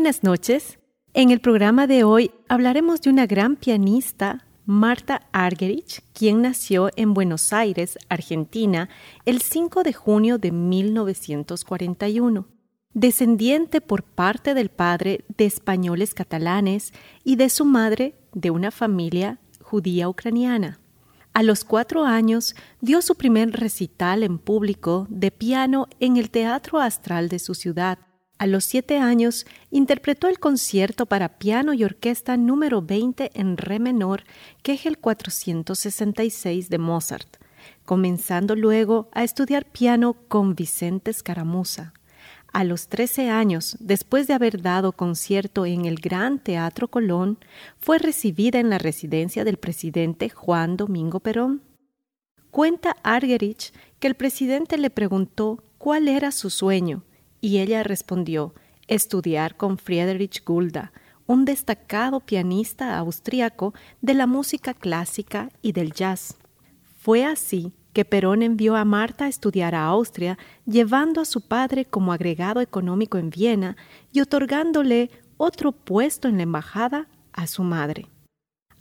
Buenas noches. En el programa de hoy hablaremos de una gran pianista, Marta Argerich, quien nació en Buenos Aires, Argentina, el 5 de junio de 1941. Descendiente por parte del padre de españoles catalanes y de su madre de una familia judía ucraniana. A los cuatro años dio su primer recital en público de piano en el Teatro Astral de su ciudad a los siete años interpretó el concierto para piano y orquesta número 20 en re menor, que es el 466 de Mozart, comenzando luego a estudiar piano con Vicente Escaramuza. A los 13 años, después de haber dado concierto en el Gran Teatro Colón, fue recibida en la residencia del presidente Juan Domingo Perón. Cuenta Argerich que el presidente le preguntó cuál era su sueño y ella respondió estudiar con Friedrich Gulda, un destacado pianista austriaco de la música clásica y del jazz. Fue así que Perón envió a Marta a estudiar a Austria, llevando a su padre como agregado económico en Viena y otorgándole otro puesto en la embajada a su madre.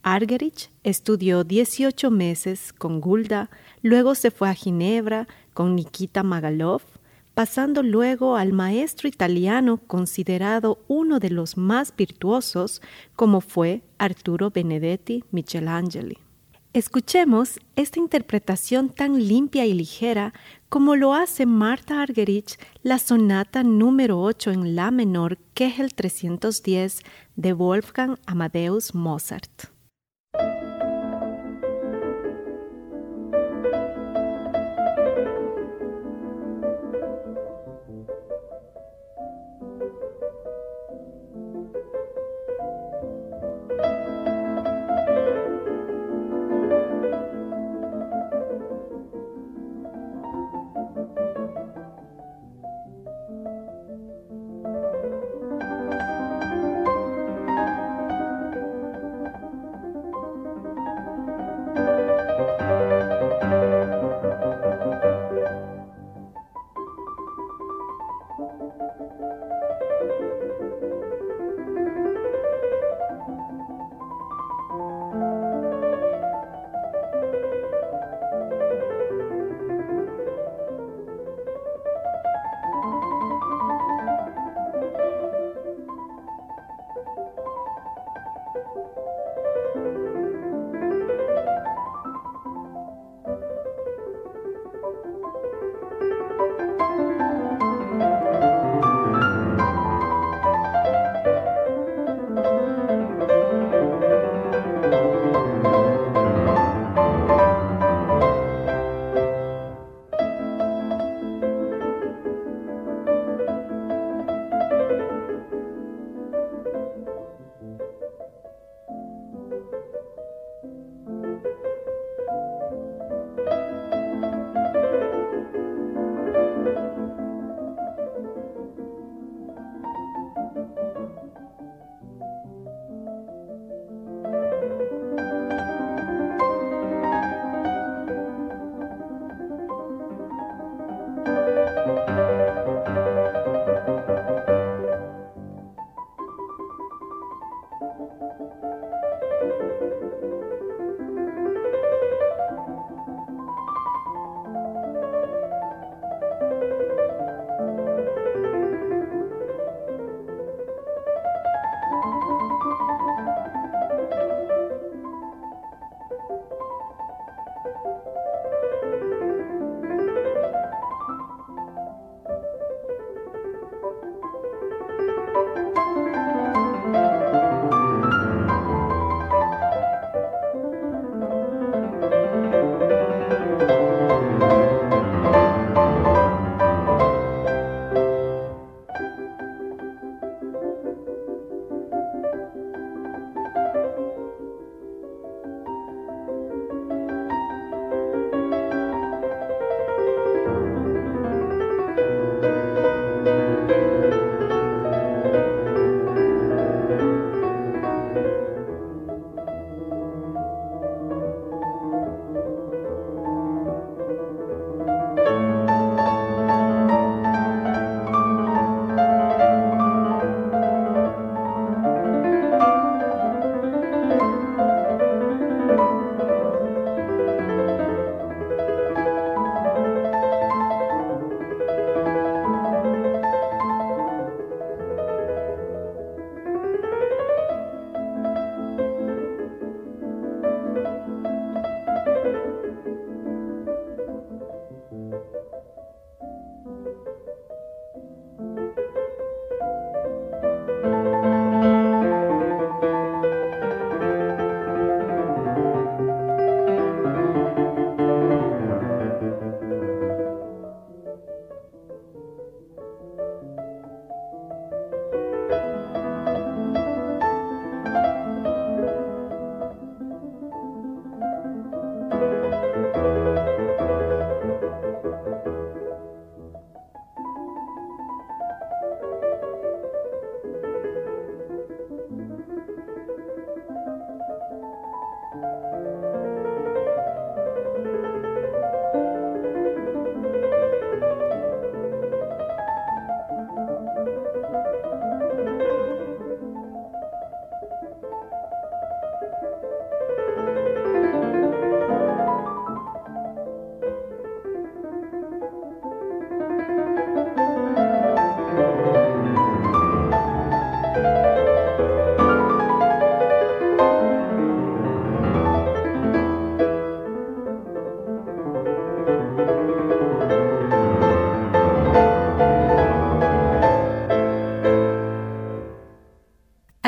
Argerich estudió 18 meses con Gulda, luego se fue a Ginebra con Nikita Magalov, pasando luego al maestro italiano considerado uno de los más virtuosos como fue Arturo Benedetti Michelangeli. Escuchemos esta interpretación tan limpia y ligera como lo hace Marta Argerich la sonata número 8 en La menor, que es el 310 de Wolfgang Amadeus Mozart.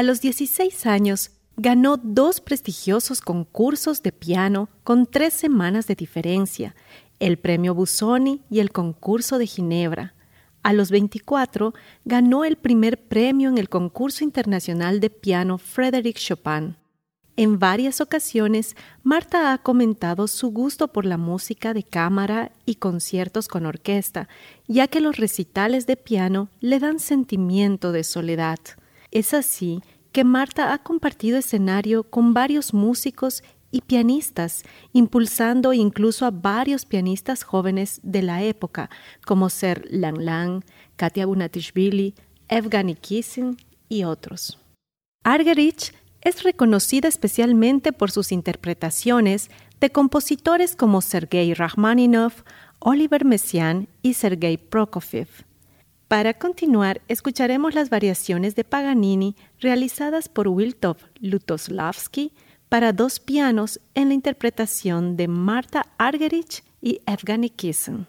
A los 16 años ganó dos prestigiosos concursos de piano con tres semanas de diferencia, el Premio Busoni y el concurso de Ginebra. A los 24 ganó el primer premio en el concurso internacional de piano Frédéric Chopin. En varias ocasiones, Marta ha comentado su gusto por la música de cámara y conciertos con orquesta, ya que los recitales de piano le dan sentimiento de soledad. Es así que Marta ha compartido escenario con varios músicos y pianistas, impulsando incluso a varios pianistas jóvenes de la época, como Ser Lang Lang, Katia Bunatishvili, Evgeny Kissin y otros. Argerich es reconocida especialmente por sus interpretaciones de compositores como Sergei Rachmaninoff, Oliver Messiaen y Sergei Prokofiev. Para continuar, escucharemos las variaciones de Paganini realizadas por Wiltov Lutoslavski para dos pianos en la interpretación de Marta Argerich y Evgeny Kissin.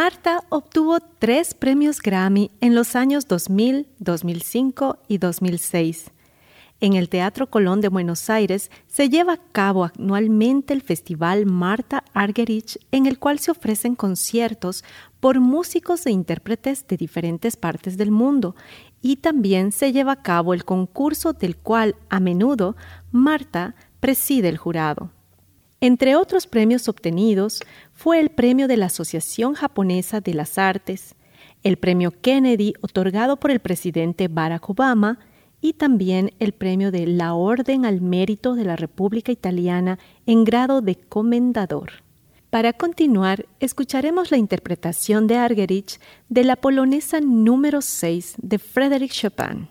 Marta obtuvo tres premios Grammy en los años 2000, 2005 y 2006. En el Teatro Colón de Buenos Aires se lleva a cabo anualmente el Festival Marta Argerich, en el cual se ofrecen conciertos por músicos e intérpretes de diferentes partes del mundo, y también se lleva a cabo el concurso del cual a menudo Marta preside el jurado. Entre otros premios obtenidos fue el premio de la Asociación Japonesa de las Artes, el premio Kennedy otorgado por el presidente Barack Obama y también el premio de la Orden al Mérito de la República Italiana en grado de comendador. Para continuar, escucharemos la interpretación de Argerich de la polonesa número 6 de Frédéric Chopin.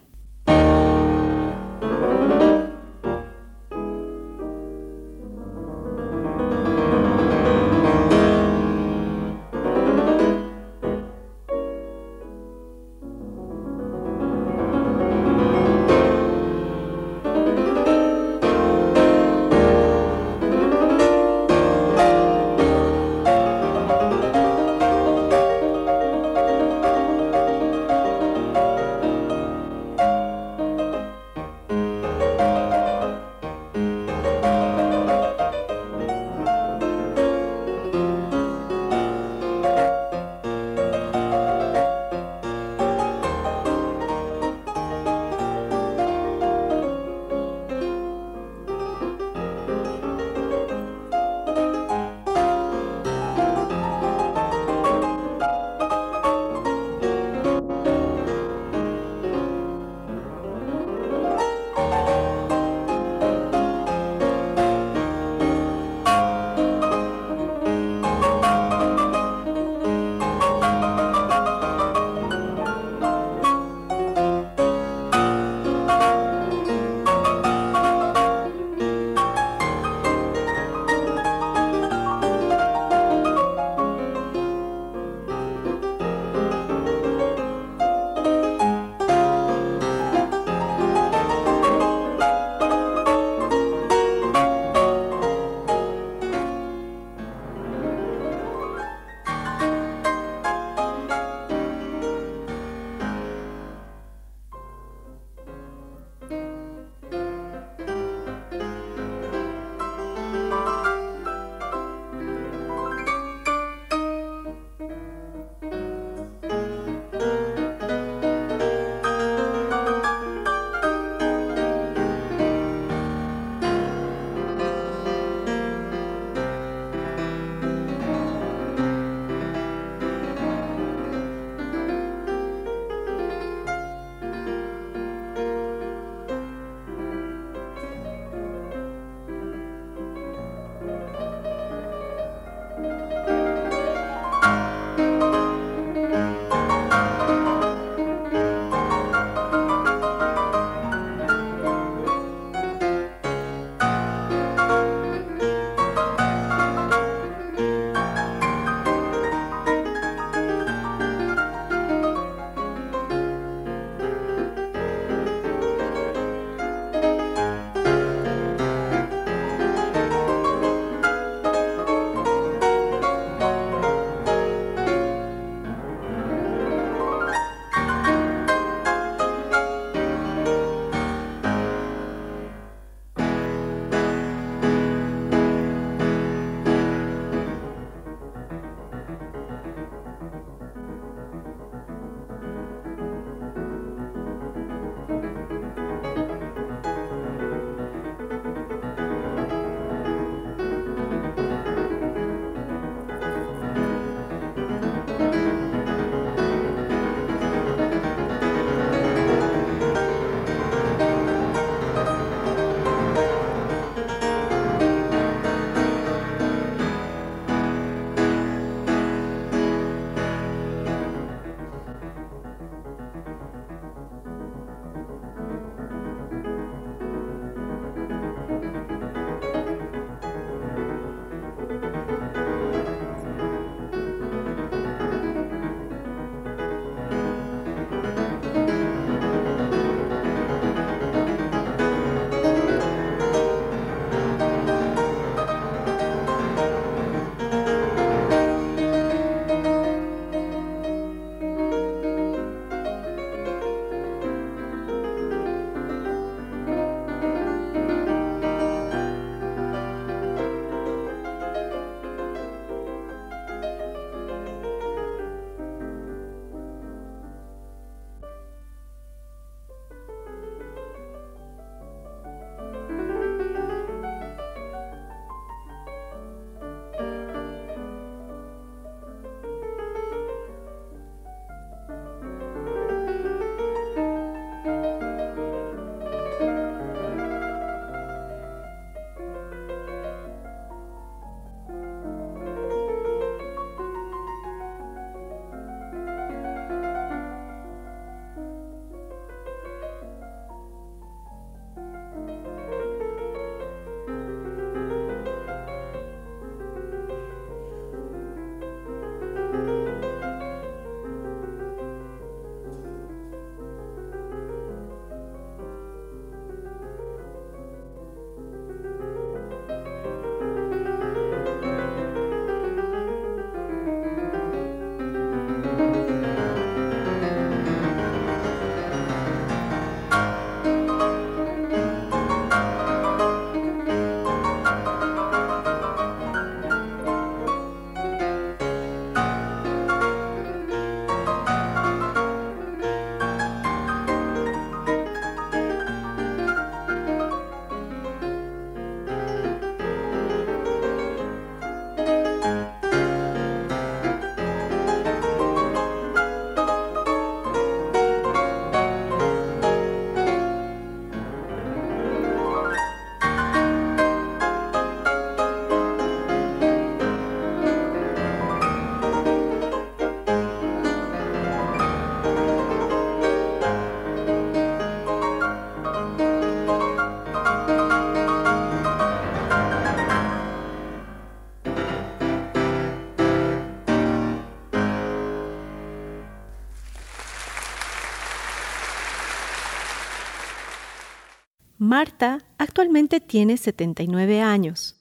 Marta actualmente tiene 79 años.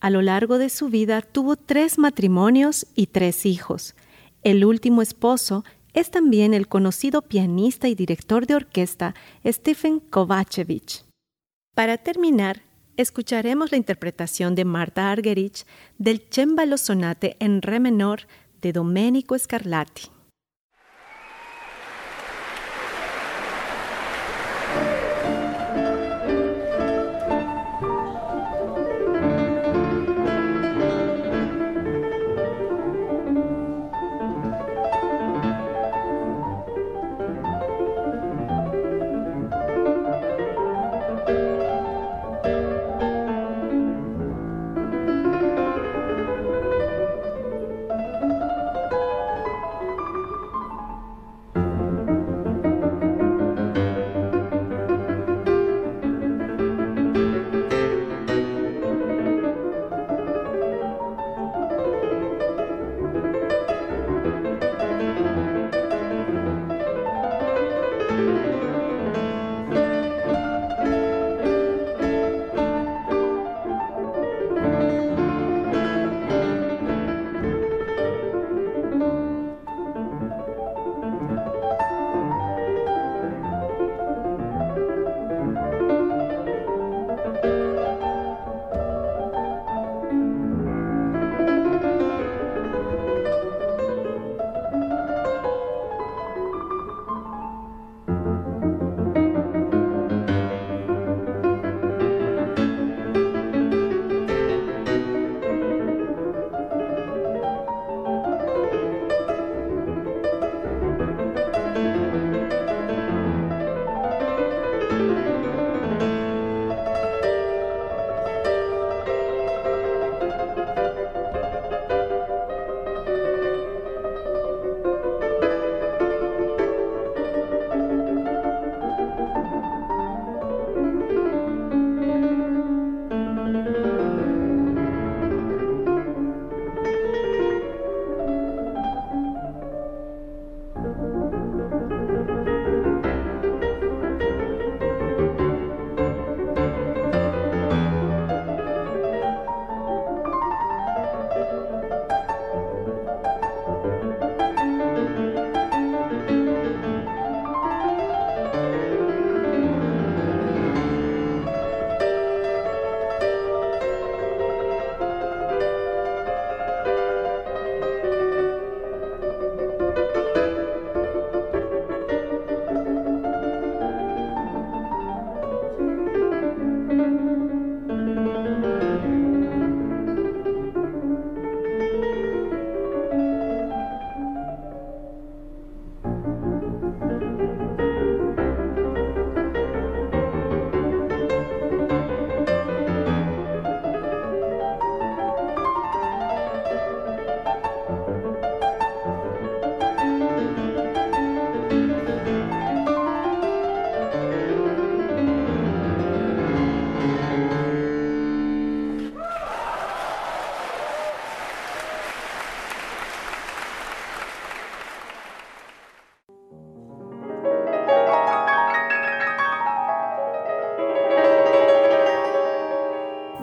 A lo largo de su vida tuvo tres matrimonios y tres hijos. El último esposo es también el conocido pianista y director de orquesta Stephen Kovacevic. Para terminar, escucharemos la interpretación de Marta Argerich del Cembalo Sonate en Re menor de Domenico Scarlatti.